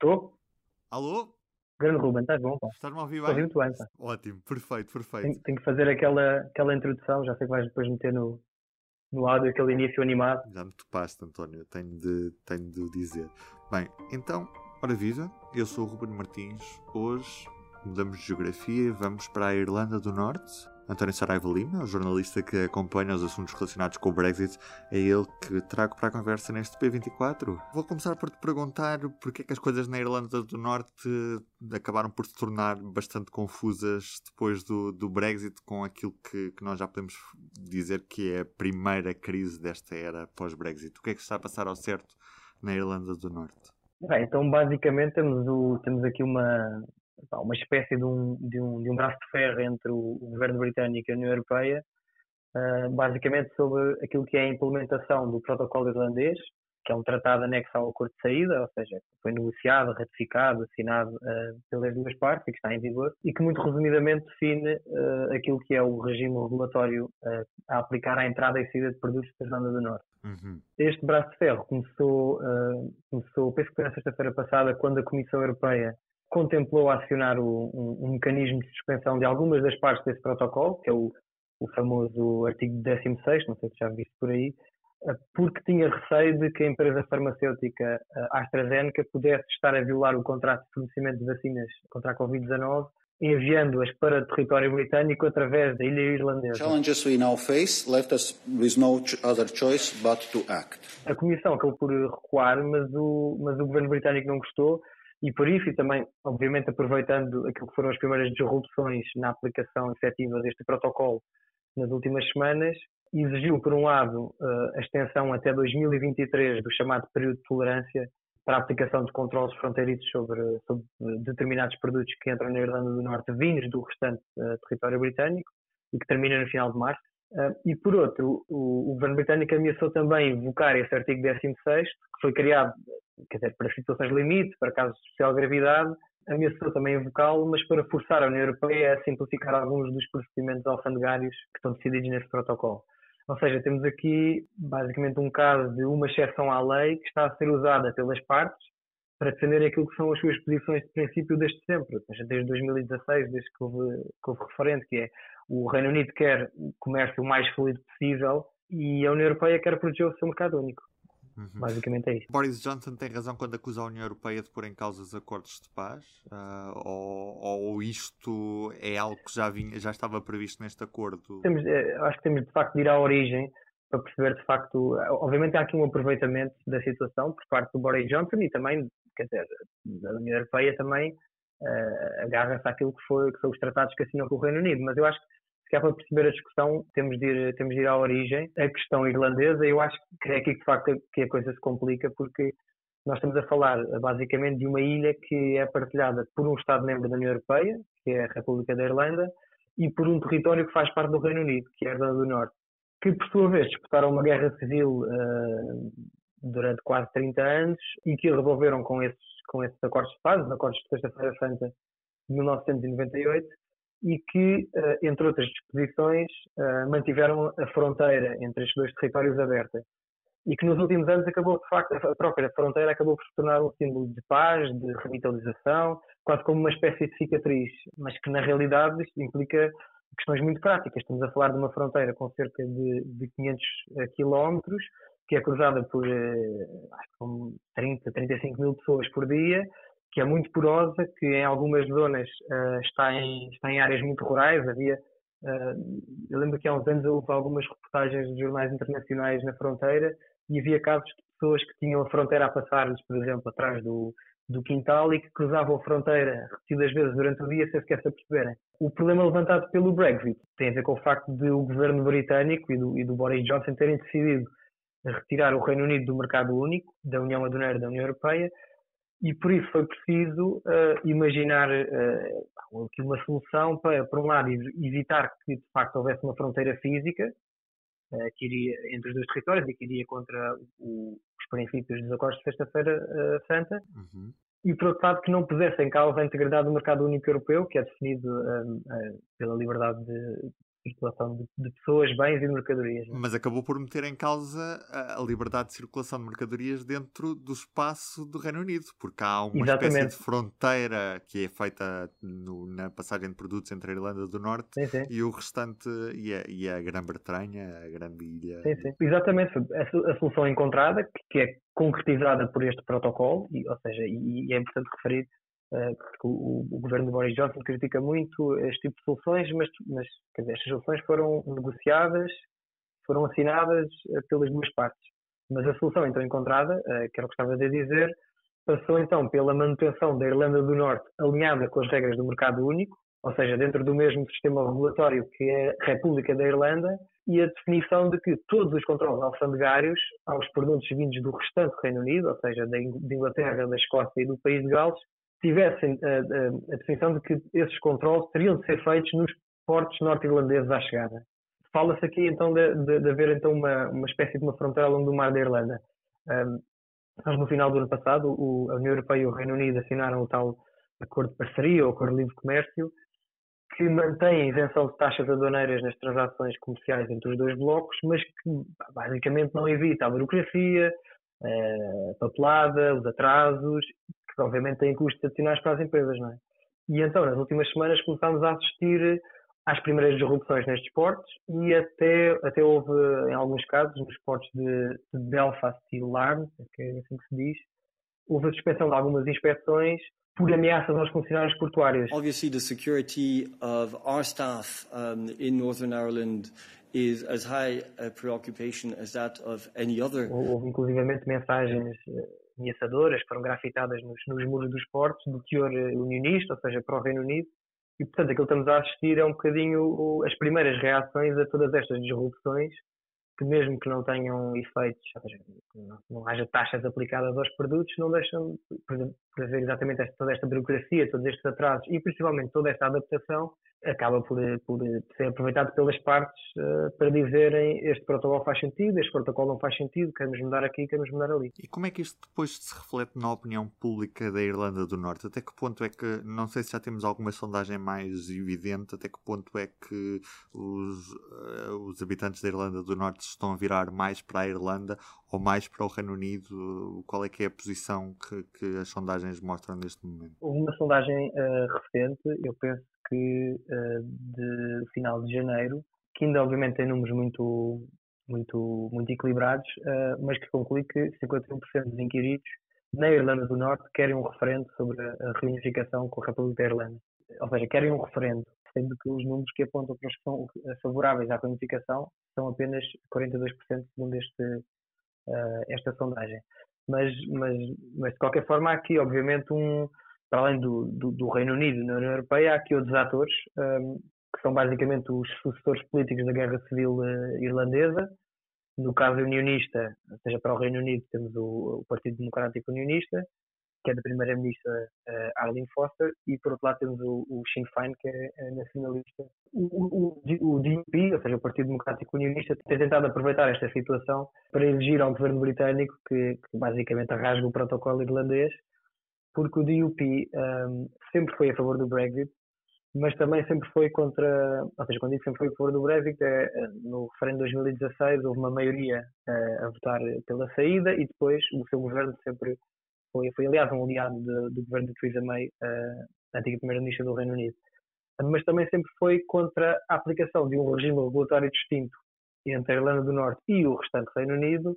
Estou? Alô? Grande Ruben, estás bom? Pá? Estás-me a ouvir bem? muito bem, pá. Ótimo, perfeito, perfeito. Tenho, tenho que fazer aquela, aquela introdução, já sei que vais depois meter no, no áudio aquele início animado. Já me topaste, António, tenho de, tenho de dizer. Bem, então, ora viva, eu sou o Ruben Martins. Hoje mudamos de geografia e vamos para a Irlanda do Norte. António Saraiva Lima, jornalista que acompanha os assuntos relacionados com o Brexit, é ele que trago para a conversa neste P24. Vou começar por te perguntar porque é que as coisas na Irlanda do Norte acabaram por se tornar bastante confusas depois do, do Brexit, com aquilo que, que nós já podemos dizer que é a primeira crise desta era pós-Brexit. O que é que está a passar ao certo na Irlanda do Norte? Bem, então basicamente temos, o, temos aqui uma, uma espécie de um, de, um, de um braço de ferro entre o, governo britânico e a União Europeia, ah, basicamente sobre aquilo que é a implementação do protocolo irlandês, que é um tratado anexo ao acordo de saída, ou seja, foi negociado, ratificado, assinado ah, pelas duas partes e que está em vigor, e que muito resumidamente define ah, aquilo que é o regime regulatório ah, a aplicar à entrada e saída de produtos da Irlanda do Norte. Uhum. Este braço de ferro começou, começou penso que foi na sexta-feira passada, quando a Comissão Europeia contemplou acionar o- um, um mecanismo de suspensão de algumas das partes desse protocolo, que é o, o famoso artigo 16, não sei se já viste por aí, ah, porque tinha receio de que a empresa farmacêutica ah, AstraZeneca pudesse estar a violar o contrato de fornecimento de vacinas contra a Covid-19, enviando-as para território britânico através da ilha irlandesa. challenges we now face left us with no other choice but to act. a Comissão acabou por recuar, mas o, mas o governo britânico não gostou e por isso, e também, obviamente, aproveitando aquilo que foram as primeiras disrupções na aplicação efetiva deste protocolo nas últimas semanas, exigiu, por um lado, eh, a extensão até 2023 do chamado período de tolerância para a aplicação de controles fronteiriços sobre, sobre determinados produtos que entram na Irlanda do Norte vindos do restante eh, território britânico e que termina no final de março. Uh, e por outro, o, o governo britânico ameaçou também invocar esse artigo 16, que foi criado, quer dizer, para situações limite, para casos de especial gravidade, ameaçou também invocá-lo, mas para forçar a União Europeia a simplificar alguns dos procedimentos alfandegários que estão decididos nesse protocolo. Ou seja, temos aqui basicamente um caso de uma exceção à lei que está a ser usada pelas partes para defender aquilo que são as suas posições de princípio desde sempre, desde 2016, desde que houve, que houve referente, que é o Reino Unido quer o comércio o mais fluido possível e a União Europeia quer proteger o seu mercado único. Uhum. Basicamente é isso. Boris Johnson tem razão quando acusa a União Europeia de pôr em causa os acordos de paz? Ah, ou, ou isto é algo que já, vinha, já estava previsto neste acordo? Temos, eh, acho que temos de facto de ir à origem para perceber de facto, eh, obviamente há aqui um aproveitamento da situação por parte do Boris Johnson e também, quer dizer, da União Europeia também uh, agarra-se àquilo que, foi, que são os tratados que assinou com o Reino Unido, mas eu acho que se quer para perceber a discussão, temos de, ir, temos de ir à origem. A questão irlandesa, eu acho que é aqui que de facto que a coisa se complica, porque nós estamos a falar basicamente de uma ilha que é partilhada por um Estado-membro da União Europeia, que é a República da Irlanda, e por um território que faz parte do Reino Unido, que é a Irlanda do Norte, que por sua vez disputaram uma guerra civil uh, durante quase 30 anos e que resolveram com esses, com esses acordos de paz, os acordos de Sexta-feira Santa de 1998, e que, entre outras disposições, mantiveram a fronteira entre estes dois territórios aberta. E que nos últimos anos acabou, de facto, a própria fronteira acabou por se tornar um símbolo de paz, de revitalização, quase como uma espécie de cicatriz, mas que na realidade isto implica questões muito práticas. Estamos a falar de uma fronteira com cerca de, de 500 quilómetros, que é cruzada por acho que 30, 35 mil pessoas por dia, que é muito porosa, que em algumas zonas uh, está, em, está em áreas muito rurais. Havia, uh, eu lembro que há uns anos houve algumas reportagens de jornais internacionais na fronteira e havia casos de pessoas que tinham a fronteira a passar-lhes, por exemplo, atrás do, do quintal e que cruzavam a fronteira repetidas vezes durante o dia sem sequer se aperceberem. O problema levantado pelo Brexit tem a ver com o facto de o governo britânico e do, e do Boris Johnson terem decidido retirar o Reino Unido do mercado único, da União Aduaneira da União Europeia, e por isso foi preciso uh, imaginar uh, aqui uma solução para, por um lado, evitar que de facto houvesse uma fronteira física uh, que iria entre os dois territórios e que iria contra o, os princípios dos acordos de Sexta-feira Santa, uhum. e por outro lado que não pusesse em causa a integridade do mercado único europeu, que é definido pela liberdade de, circulação de, de, pessoas, bens e mercadorias. É? Mas acabou por meter em causa a, a, liberdade de circulação de mercadorias dentro do espaço do Reino Unido, porque há uma Exatamente. espécie de fronteira que é feita no, na passagem de produtos entre a Irlanda do Norte sim, sim. e o restante, e a, e a Grã-Bretanha, a grande ilha. Sim, sim. Exatamente, a, a solução encontrada, que é concretizada por este protocolo, e, ou seja, e, e é importante referir porque o, o, governo de Boris Johnson critica muito este tipo de soluções, mas, mas dizer, estas soluções foram negociadas, foram assinadas eh, pelas duas partes. Mas a solução então encontrada, eh, que era o que estava a dizer, passou então pela manutenção da Irlanda do Norte alinhada com as regras do mercado único, ou seja, dentro do mesmo sistema regulatório que é a República da Irlanda, e a definição de que todos os controles alfandegários aos produtos vindos do restante Reino Unido, ou seja, da Inglaterra, da Escócia e do País de Gales, tivessem a, a, a, definição de que esses controles teriam de ser feitos nos portos norte-irlandeses à chegada. Fala-se aqui então de, de, de, haver então uma, uma espécie de uma fronteira ao longo do mar da Irlanda. Um, nós no final do ano passado, o, a União Europeia e o Reino Unido assinaram o tal acordo de parceria ou acordo de livre comércio que mantém a isenção de taxas aduaneiras nas transações comerciais entre os dois blocos, mas que basicamente não evita a burocracia, a papelada, os atrasos que obviamente têm custos adicionais para as empresas, não é? E então, nas últimas semanas, começámos a assistir às primeiras disrupções nestes portos e até, até houve, em alguns casos, nos portos de, de Belfast e Larne, que é assim que se diz, houve a suspensão de algumas inspeções por ameaças aos funcionários portuários. Obviously, the security of our staff um, in Northern Ireland is as high a preoccupation as that of any other. Houve inclusivamente mensagens eh, ameaçadoras que foram grafitadas nos, nos muros dos portos do teor eh, unionista, ou seja, para o Reino Unido. E, portanto, aquilo que estamos a assistir é um bocadinho as primeiras reações a todas estas disrupções, que mesmo que não tenham efeitos, seja, não, não haja taxas aplicadas aos produtos, não deixam, haver exatamente esta, toda esta burocracia, todos estes atrasos e principalmente toda esta adaptação, acaba por, por ser aproveitado pelas partes uh, para dizerem este protocolo faz sentido, este protocolo não faz sentido, queremos mudar aqui, queremos mudar ali. E como é que isto depois se reflete na opinião pública da Irlanda do Norte? Até que ponto é que, não sei se já temos alguma sondagem mais evidente, até que ponto é que os, uh, os habitantes da Irlanda do Norte estão a virar mais para a Irlanda ou mais para o Reino Unido? Qual é que é a posição que, que as sondagens mostram neste momento? Uma sondagem uh, recente, eu penso que uh, de final de janeiro, que ainda obviamente tem números muito, muito, muito equilibrados, uh, mas que conclui que 51% dos inquiridos na Irlanda do Norte querem um referendo sobre a reunificação com a República da Irlanda. Ou seja, querem um referendo, sendo que os números que apontam para os que são favoráveis à reunificação são apenas 42% segundo este, uh, esta sondagem. Mas, mas, mas de qualquer forma há aqui obviamente um, para além do, do, do, Reino Unido na União Europeia, há aqui outros atores, um, que são basicamente os sucessores políticos da Guerra Civil uh, Irlandesa. No caso unionista, ou seja, para o Reino Unido, temos o, o Partido Democrático Unionista, que é da Primeira-Ministra uh, Arlene Foster, e por outro lado temos o, o Sinn Féin, que é, é nacionalista. O, o, o, DUP, ou seja, o Partido Democrático Unionista, tem tentado aproveitar esta situação para exigir ao governo britânico que, que basicamente arrasgue o protocolo irlandês porque o DUP um, sempre foi a favor do Brexit, mas também sempre foi contra, ou seja, quando digo sempre foi a favor do Brexit, é, é no referendo de 2016 houve uma maioria uh, a votar pela saída e depois o seu governo sempre foi, foi aliás, um aliado de, do governo de Theresa May, uh, antiga primeira-ministra do Reino Unido. Mas também sempre foi contra a aplicação de um regime regulatório distinto entre a Irlanda do Norte e o restante Reino Unido,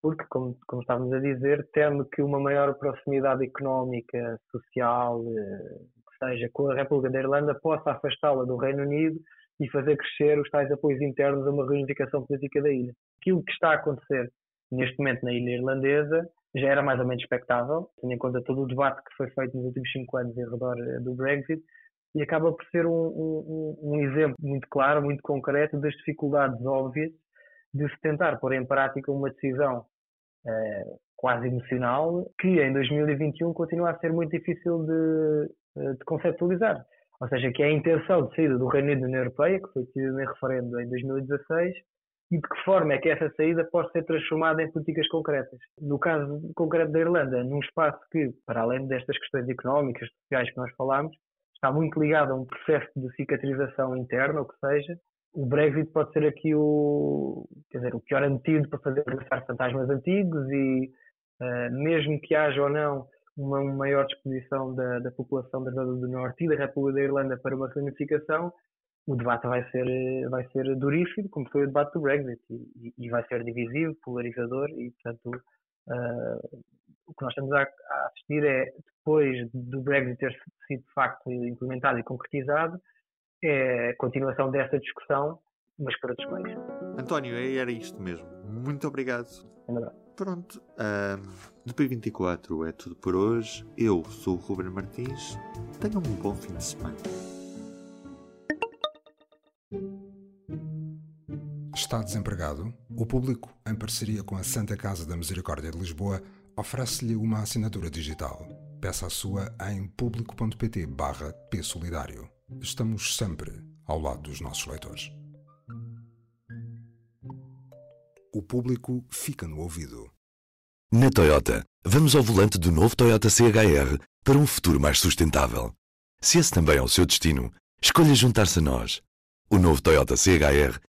porque, como, como estávamos a dizer, teme que uma maior proximidade económica, social, eh, que seja com a República da Irlanda, possa afastá-la do Reino Unido e fazer crescer os tais apoios internos a uma reunificação política da ilha. Aquilo que está a acontecer neste momento na ilha irlandesa já era mais ou menos expectável, tendo em conta todo o debate que foi feito nos últimos cinco anos em redor eh, do Brexit, e acaba por ser um, um, um exemplo muito claro, muito concreto das dificuldades óbvias de se tentar pôr em prática uma decisão uh, quase emocional, que em 2021 continua a ser muito difícil de, eh, de conceptualizar. Ou seja, que é a intenção de saída do Reino Unido da União Europeia, que foi decidida em referendo em 2016, e de que forma é que essa saída pode ser transformada em políticas concretas. No caso concreto da Irlanda, num espaço que, para além destas questões económicas, sociais que nós falámos, está muito ligado a um processo de cicatrização interna, ou que seja, o Brexit pode ser aqui o, quer dizer, o pior antídoto para fazer regressar fantasmas antigos e uh, mesmo que haja ou não uma maior disposição da, da população da Irlanda do Norte e da República da Irlanda para uma reunificação, o debate vai ser, vai ser duríssimo, como foi o debate do Brexit, e, e vai ser divisivo, polarizador, e portanto uh, o que nós estamos a, a, assistir é, depois do Brexit ter sido de facto implementado e concretizado, é a continuação dessa discussão, mas para outros meios. António, é, era isto mesmo. Muito obrigado. Pronto, um, do P24 é tudo por hoje. Eu sou o Ruben Martins. Tenham um bom fim de semana. Está desempregado? O público, em parceria com a Santa Casa da Misericórdia de Lisboa, oferece-lhe uma assinatura digital. Peça a sua em público.pt barra Solidário. Estamos sempre ao lado dos nossos leitores. O público fica no ouvido. Na Toyota, vamos ao volante do novo Toyota CHR para um futuro mais sustentável. Se esse também é o seu destino, escolha juntar-se a nós. O novo Toyota CHR,